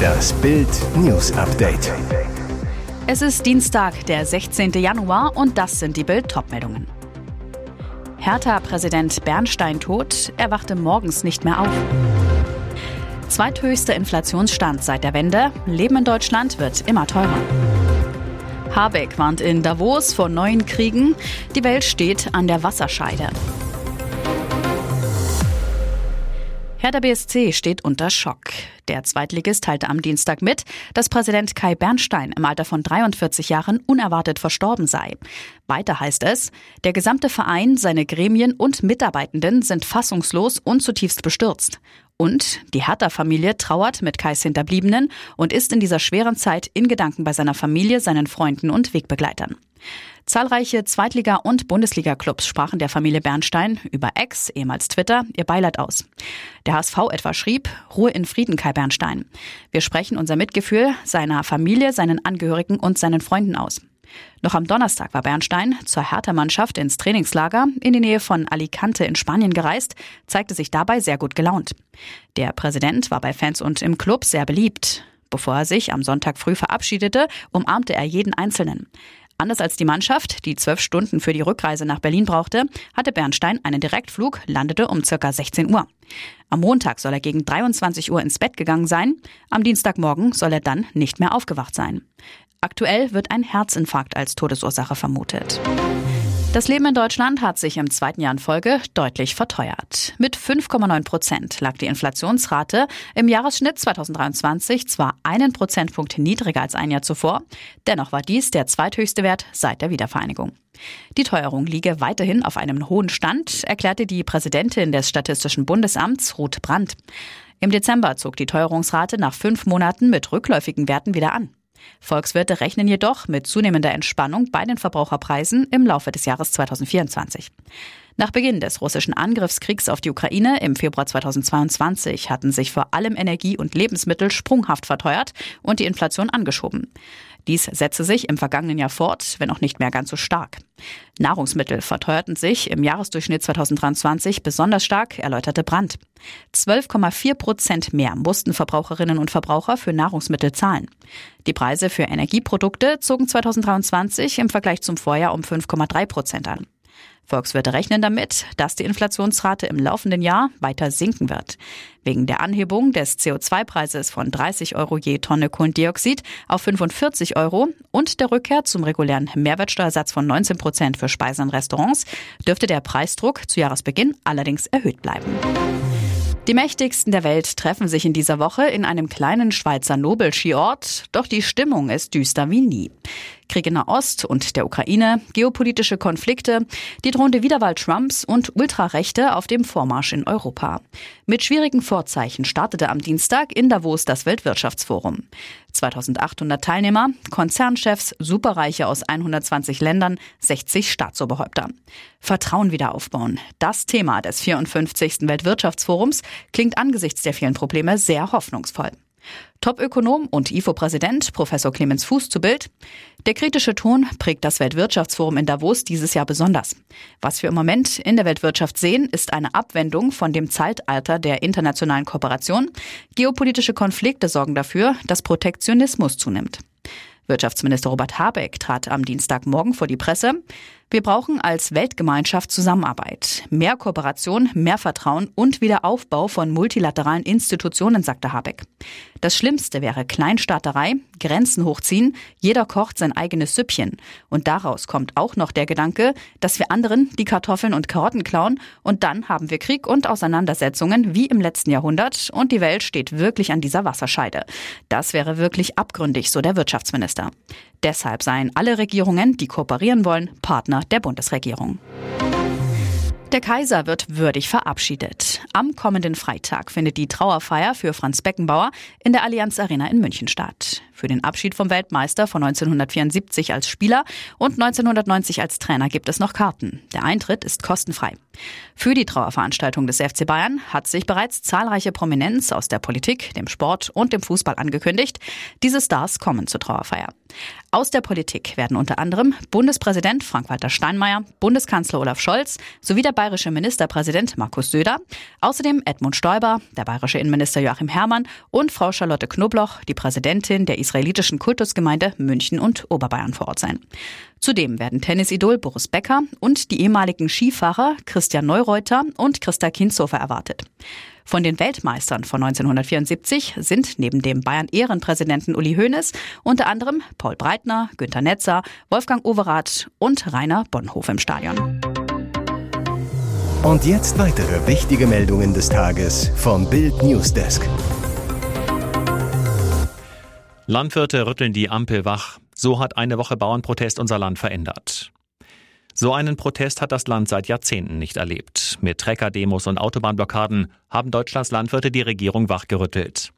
Das Bild News Update. Es ist Dienstag, der 16. Januar und das sind die Bild Topmeldungen. Hertha-Präsident Bernstein tot, er wachte morgens nicht mehr auf. Zweithöchster Inflationsstand seit der Wende, Leben in Deutschland wird immer teurer. Habeck warnt in Davos vor neuen Kriegen, die Welt steht an der Wasserscheide. Hertha BSC steht unter Schock. Der Zweitligist teilte am Dienstag mit, dass Präsident Kai Bernstein im Alter von 43 Jahren unerwartet verstorben sei. Weiter heißt es, der gesamte Verein, seine Gremien und Mitarbeitenden sind fassungslos und zutiefst bestürzt. Und die Hertha-Familie trauert mit Kais Hinterbliebenen und ist in dieser schweren Zeit in Gedanken bei seiner Familie, seinen Freunden und Wegbegleitern. Zahlreiche Zweitliga- und Bundesliga-Clubs sprachen der Familie Bernstein über Ex, ehemals Twitter, ihr Beileid aus. Der HSV etwa schrieb, Ruhe in Frieden, Kai Bernstein. Wir sprechen unser Mitgefühl seiner Familie, seinen Angehörigen und seinen Freunden aus. Noch am Donnerstag war Bernstein zur Hertha-Mannschaft ins Trainingslager in die Nähe von Alicante in Spanien gereist, zeigte sich dabei sehr gut gelaunt. Der Präsident war bei Fans und im Club sehr beliebt. Bevor er sich am Sonntag früh verabschiedete, umarmte er jeden Einzelnen. Anders als die Mannschaft, die zwölf Stunden für die Rückreise nach Berlin brauchte, hatte Bernstein einen Direktflug, landete um circa 16 Uhr. Am Montag soll er gegen 23 Uhr ins Bett gegangen sein. Am Dienstagmorgen soll er dann nicht mehr aufgewacht sein. Aktuell wird ein Herzinfarkt als Todesursache vermutet. Das Leben in Deutschland hat sich im zweiten Jahr in Folge deutlich verteuert. Mit 5,9 Prozent lag die Inflationsrate im Jahresschnitt 2023 zwar einen Prozentpunkt niedriger als ein Jahr zuvor, dennoch war dies der zweithöchste Wert seit der Wiedervereinigung. Die Teuerung liege weiterhin auf einem hohen Stand, erklärte die Präsidentin des Statistischen Bundesamts Ruth Brandt. Im Dezember zog die Teuerungsrate nach fünf Monaten mit rückläufigen Werten wieder an. Volkswirte rechnen jedoch mit zunehmender Entspannung bei den Verbraucherpreisen im Laufe des Jahres 2024. Nach Beginn des russischen Angriffskriegs auf die Ukraine im Februar 2022 hatten sich vor allem Energie und Lebensmittel sprunghaft verteuert und die Inflation angeschoben. Dies setzte sich im vergangenen Jahr fort, wenn auch nicht mehr ganz so stark. Nahrungsmittel verteuerten sich im Jahresdurchschnitt 2023 besonders stark, erläuterte Brandt. 12,4 Prozent mehr mussten Verbraucherinnen und Verbraucher für Nahrungsmittel zahlen. Die Preise für Energieprodukte zogen 2023 im Vergleich zum Vorjahr um 5,3 Prozent an. Volkswirte rechnen damit, dass die Inflationsrate im laufenden Jahr weiter sinken wird. Wegen der Anhebung des CO2-Preises von 30 Euro je Tonne Kohlendioxid auf 45 Euro und der Rückkehr zum regulären Mehrwertsteuersatz von 19 Prozent für Speisen und Restaurants dürfte der Preisdruck zu Jahresbeginn allerdings erhöht bleiben. Die mächtigsten der Welt treffen sich in dieser Woche in einem kleinen Schweizer Nobelskiort, doch die Stimmung ist düster wie nie. Krieg in Nahost und der Ukraine, geopolitische Konflikte, die drohende Wiederwahl Trumps und Ultrarechte auf dem Vormarsch in Europa. Mit schwierigen Vorzeichen startete am Dienstag in Davos das Weltwirtschaftsforum. 2800 Teilnehmer, Konzernchefs, Superreiche aus 120 Ländern, 60 Staatsoberhäupter. Vertrauen wieder aufbauen. Das Thema des 54. Weltwirtschaftsforums klingt angesichts der vielen Probleme sehr hoffnungsvoll. Topökonom und IFO-Präsident Professor Clemens Fuß zu Bild. Der kritische Ton prägt das Weltwirtschaftsforum in Davos dieses Jahr besonders. Was wir im Moment in der Weltwirtschaft sehen, ist eine Abwendung von dem Zeitalter der internationalen Kooperation. Geopolitische Konflikte sorgen dafür, dass Protektionismus zunimmt. Wirtschaftsminister Robert Habeck trat am Dienstagmorgen vor die Presse. Wir brauchen als Weltgemeinschaft Zusammenarbeit, mehr Kooperation, mehr Vertrauen und Wiederaufbau von multilateralen Institutionen, sagte Habeck. Das Schlimmste wäre Kleinstaaterei, Grenzen hochziehen, jeder kocht sein eigenes Süppchen. Und daraus kommt auch noch der Gedanke, dass wir anderen die Kartoffeln und Karotten klauen und dann haben wir Krieg und Auseinandersetzungen wie im letzten Jahrhundert und die Welt steht wirklich an dieser Wasserscheide. Das wäre wirklich abgründig, so der Wirtschaftsminister. Deshalb seien alle Regierungen, die kooperieren wollen, Partner der Bundesregierung. Der Kaiser wird würdig verabschiedet. Am kommenden Freitag findet die Trauerfeier für Franz Beckenbauer in der Allianz Arena in München statt. Für den Abschied vom Weltmeister von 1974 als Spieler und 1990 als Trainer gibt es noch Karten. Der Eintritt ist kostenfrei. Für die Trauerveranstaltung des FC Bayern hat sich bereits zahlreiche Prominenz aus der Politik, dem Sport und dem Fußball angekündigt. Diese Stars kommen zur Trauerfeier. Aus der Politik werden unter anderem Bundespräsident Frank-Walter Steinmeier, Bundeskanzler Olaf Scholz sowie der bayerische Ministerpräsident Markus Söder, außerdem Edmund Stoiber, der bayerische Innenminister Joachim Herrmann und Frau Charlotte Knobloch, die Präsidentin der israelitischen Kultusgemeinde München und Oberbayern vor Ort sein. Zudem werden Tennisidol Boris Becker und die ehemaligen Skifahrer Christian Neureuter und Christa Kinshofer erwartet. Von den Weltmeistern von 1974 sind neben dem Bayern-Ehrenpräsidenten Uli Hoeneß unter anderem Paul Breitner, Günter Netzer, Wolfgang Overath und Rainer Bonhof im Stadion. Und jetzt weitere wichtige Meldungen des Tages vom Bild Newsdesk. Landwirte rütteln die Ampel wach. So hat eine Woche Bauernprotest unser Land verändert. So einen Protest hat das Land seit Jahrzehnten nicht erlebt. Mit Trecker-Demos und Autobahnblockaden haben Deutschlands Landwirte die Regierung wachgerüttelt.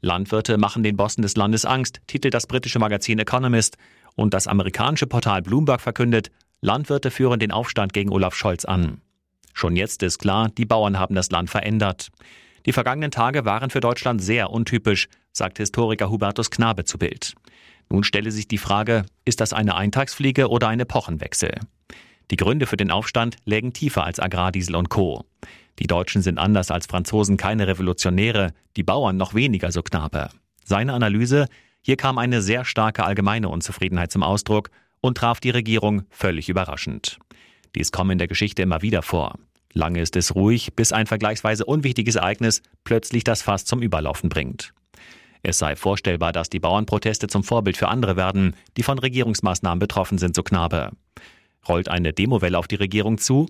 Landwirte machen den Bossen des Landes Angst, titelt das britische Magazin Economist. Und das amerikanische Portal Bloomberg verkündet, Landwirte führen den Aufstand gegen Olaf Scholz an. Schon jetzt ist klar, die Bauern haben das Land verändert. Die vergangenen Tage waren für Deutschland sehr untypisch, sagt Historiker Hubertus Knabe zu Bild. Nun stelle sich die Frage, ist das eine Eintagsfliege oder ein Epochenwechsel? Die Gründe für den Aufstand lägen tiefer als Agrardiesel und Co. Die Deutschen sind anders als Franzosen keine Revolutionäre, die Bauern noch weniger, so Knabe. Seine Analyse, hier kam eine sehr starke allgemeine Unzufriedenheit zum Ausdruck und traf die Regierung völlig überraschend. Dies kommt in der Geschichte immer wieder vor. Lange ist es ruhig, bis ein vergleichsweise unwichtiges Ereignis plötzlich das Fass zum Überlaufen bringt. Es sei vorstellbar, dass die Bauernproteste zum Vorbild für andere werden, die von Regierungsmaßnahmen betroffen sind, so Knabe. Rollt eine Demowelle auf die Regierung zu?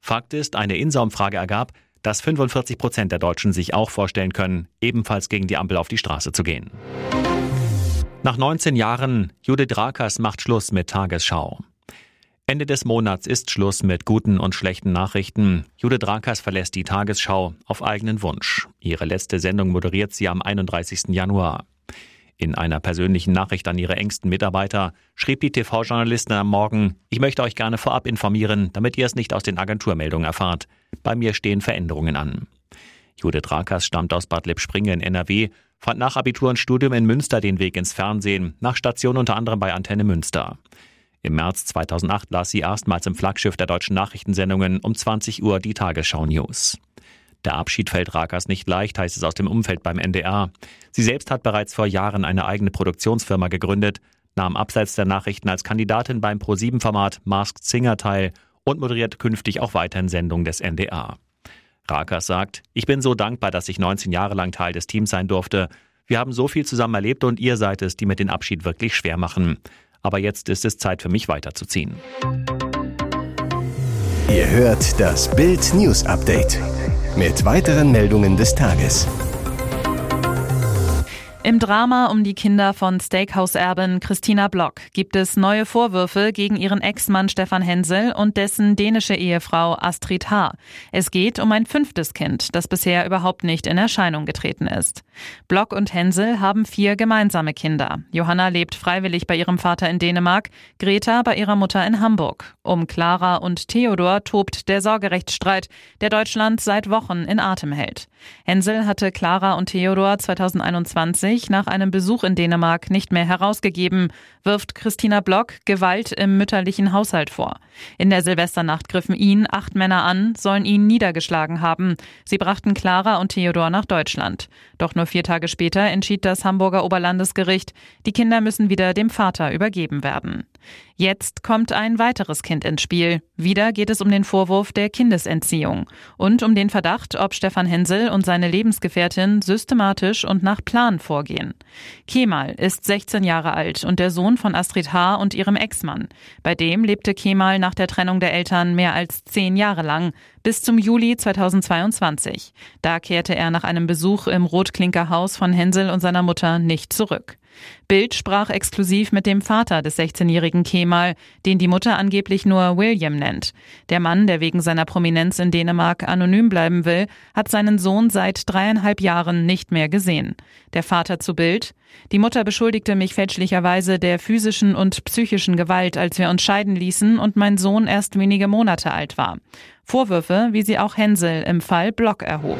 Fakt ist, eine Insa-Umfrage ergab, dass 45 Prozent der Deutschen sich auch vorstellen können, ebenfalls gegen die Ampel auf die Straße zu gehen. Nach 19 Jahren, Judith Rakers macht Schluss mit Tagesschau. Ende des Monats ist Schluss mit guten und schlechten Nachrichten. Judith Rakers verlässt die Tagesschau auf eigenen Wunsch. Ihre letzte Sendung moderiert sie am 31. Januar. In einer persönlichen Nachricht an ihre engsten Mitarbeiter schrieb die TV-Journalistin am Morgen, ich möchte euch gerne vorab informieren, damit ihr es nicht aus den Agenturmeldungen erfahrt. Bei mir stehen Veränderungen an. Judith Rakers stammt aus Bad Lippspringe in NRW, fand nach Abitur und Studium in Münster den Weg ins Fernsehen, nach Station unter anderem bei Antenne Münster. Im März 2008 las sie erstmals im Flaggschiff der deutschen Nachrichtensendungen um 20 Uhr die Tagesschau News. Der Abschied fällt Rakas nicht leicht, heißt es aus dem Umfeld beim NDR. Sie selbst hat bereits vor Jahren eine eigene Produktionsfirma gegründet, nahm abseits der Nachrichten als Kandidatin beim Pro7-Format Masked Singer teil und moderiert künftig auch weiterhin Sendungen des NDR. Rakas sagt, ich bin so dankbar, dass ich 19 Jahre lang Teil des Teams sein durfte. Wir haben so viel zusammen erlebt und ihr seid es, die mir den Abschied wirklich schwer machen. Aber jetzt ist es Zeit für mich weiterzuziehen. Ihr hört das Bild News Update mit weiteren Meldungen des Tages. Im Drama um die Kinder von Steakhouse-Erbin Christina Block gibt es neue Vorwürfe gegen ihren Ex-Mann Stefan Hensel und dessen dänische Ehefrau Astrid H. Es geht um ein fünftes Kind, das bisher überhaupt nicht in Erscheinung getreten ist. Block und Hensel haben vier gemeinsame Kinder. Johanna lebt freiwillig bei ihrem Vater in Dänemark, Greta bei ihrer Mutter in Hamburg. Um Clara und Theodor tobt der Sorgerechtsstreit, der Deutschland seit Wochen in Atem hält. Hensel hatte Clara und Theodor 2021 sich nach einem Besuch in Dänemark nicht mehr herausgegeben, wirft Christina Block Gewalt im mütterlichen Haushalt vor. In der Silvesternacht griffen ihn acht Männer an, sollen ihn niedergeschlagen haben. Sie brachten Clara und Theodor nach Deutschland. Doch nur vier Tage später entschied das Hamburger Oberlandesgericht, die Kinder müssen wieder dem Vater übergeben werden. Jetzt kommt ein weiteres Kind ins Spiel. Wieder geht es um den Vorwurf der Kindesentziehung und um den Verdacht, ob Stefan Hensel und seine Lebensgefährtin systematisch und nach Plan vorgehen. Kemal ist 16 Jahre alt und der Sohn von Astrid H. und ihrem Ex-Mann. Bei dem lebte Kemal nach der Trennung der Eltern mehr als zehn Jahre lang, bis zum Juli 2022. Da kehrte er nach einem Besuch im Rotklinkerhaus von Hensel und seiner Mutter nicht zurück. Bild sprach exklusiv mit dem Vater des 16-jährigen Kemal, den die Mutter angeblich nur William nennt. Der Mann, der wegen seiner Prominenz in Dänemark anonym bleiben will, hat seinen Sohn seit dreieinhalb Jahren nicht mehr gesehen. Der Vater zu Bild. Die Mutter beschuldigte mich fälschlicherweise der physischen und psychischen Gewalt, als wir uns scheiden ließen und mein Sohn erst wenige Monate alt war. Vorwürfe, wie sie auch Hensel im Fall Block erhob.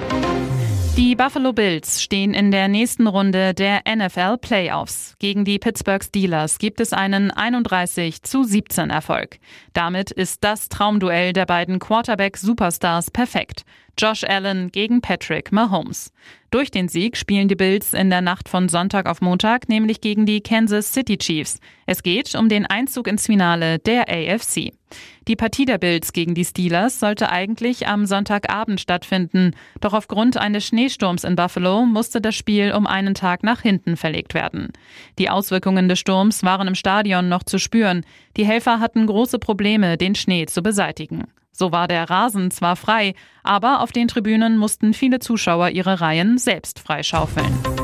Die Buffalo Bills stehen in der nächsten Runde der NFL Playoffs. Gegen die Pittsburgh Steelers gibt es einen 31 zu 17 Erfolg. Damit ist das Traumduell der beiden Quarterback-Superstars perfekt. Josh Allen gegen Patrick Mahomes. Durch den Sieg spielen die Bills in der Nacht von Sonntag auf Montag nämlich gegen die Kansas City Chiefs. Es geht um den Einzug ins Finale der AFC. Die Partie der Bills gegen die Steelers sollte eigentlich am Sonntagabend stattfinden, doch aufgrund eines Schneesturms in Buffalo musste das Spiel um einen Tag nach hinten verlegt werden. Die Auswirkungen des Sturms waren im Stadion noch zu spüren. Die Helfer hatten große Probleme, den Schnee zu beseitigen. So war der Rasen zwar frei, aber auf den Tribünen mussten viele Zuschauer ihre Reihen selbst freischaufeln.